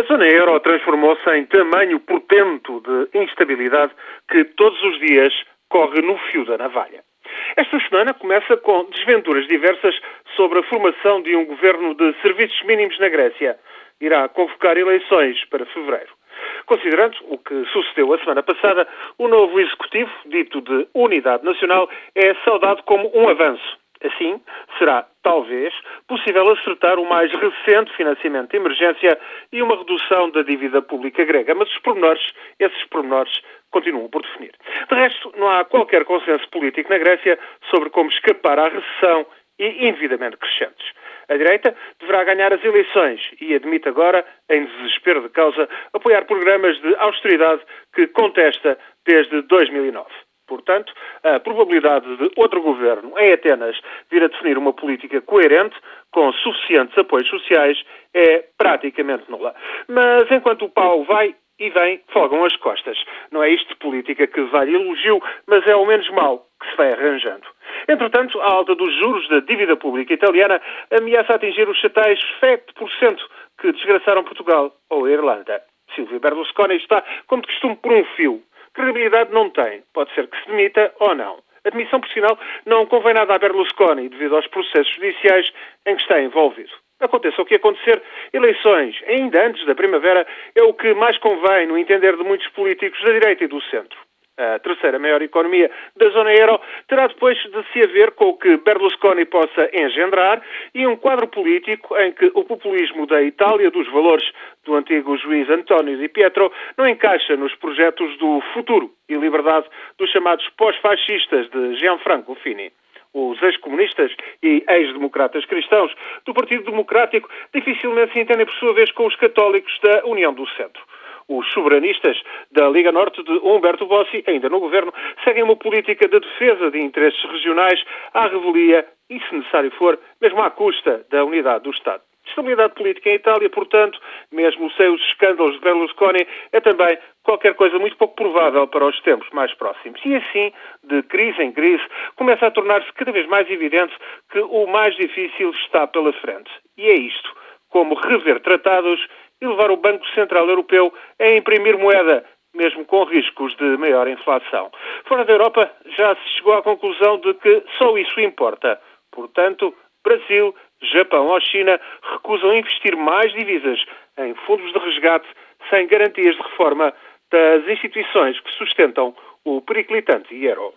A zona euro transformou-se em tamanho portento de instabilidade que todos os dias corre no fio da navalha. Esta semana começa com desventuras diversas sobre a formação de um governo de serviços mínimos na Grécia. Irá convocar eleições para fevereiro. Considerando o que sucedeu a semana passada, o novo executivo, dito de Unidade Nacional, é saudado como um avanço. Assim, será, talvez, possível acertar o mais recente financiamento de emergência e uma redução da dívida pública grega. Mas os pormenores, esses pormenores, continuam por definir. De resto, não há qualquer consenso político na Grécia sobre como escapar à recessão e indevidamente crescentes. A direita deverá ganhar as eleições e admite agora, em desespero de causa, apoiar programas de austeridade que contesta desde 2009. Portanto, a probabilidade de outro governo em Atenas vir a definir uma política coerente, com suficientes apoios sociais, é praticamente nula. Mas enquanto o pau vai e vem, folgam as costas. Não é isto de política que vale elogio, mas é ao menos mal que se vai arranjando. Entretanto, a alta dos juros da dívida pública italiana ameaça atingir os chatais 7% que desgraçaram Portugal ou a Irlanda. Silvio Berlusconi está, como de costume, por um fio. Credibilidade não tem. Pode ser que se demita ou não. A demissão, por sinal, não convém nada a Berlusconi devido aos processos judiciais em que está envolvido. Aconteça o que acontecer, eleições, ainda antes da primavera, é o que mais convém no entender de muitos políticos da direita e do centro a terceira maior economia da zona euro, terá depois de se haver com o que Berlusconi possa engendrar e um quadro político em que o populismo da Itália, dos valores do antigo juiz António Di Pietro, não encaixa nos projetos do futuro e liberdade dos chamados pós-fascistas de Gianfranco Fini os ex-comunistas e ex-democratas cristãos do Partido Democrático dificilmente se entendem por sua vez com os católicos da União do Centro. Os soberanistas da Liga Norte de Humberto Bossi, ainda no governo, seguem uma política de defesa de interesses regionais à revelia e, se necessário for, mesmo à custa da unidade do Estado. Estabilidade política em Itália, portanto, mesmo sem os escândalos de Berlusconi, é também qualquer coisa muito pouco provável para os tempos mais próximos. E assim, de crise em crise, começa a tornar-se cada vez mais evidente que o mais difícil está pela frente. E é isto: como rever tratados e levar o Banco Central Europeu a imprimir moeda, mesmo com riscos de maior inflação. Fora da Europa, já se chegou à conclusão de que só isso importa. Portanto, Brasil, Japão ou China recusam investir mais divisas em fundos de resgate sem garantias de reforma das instituições que sustentam o periclitante euro.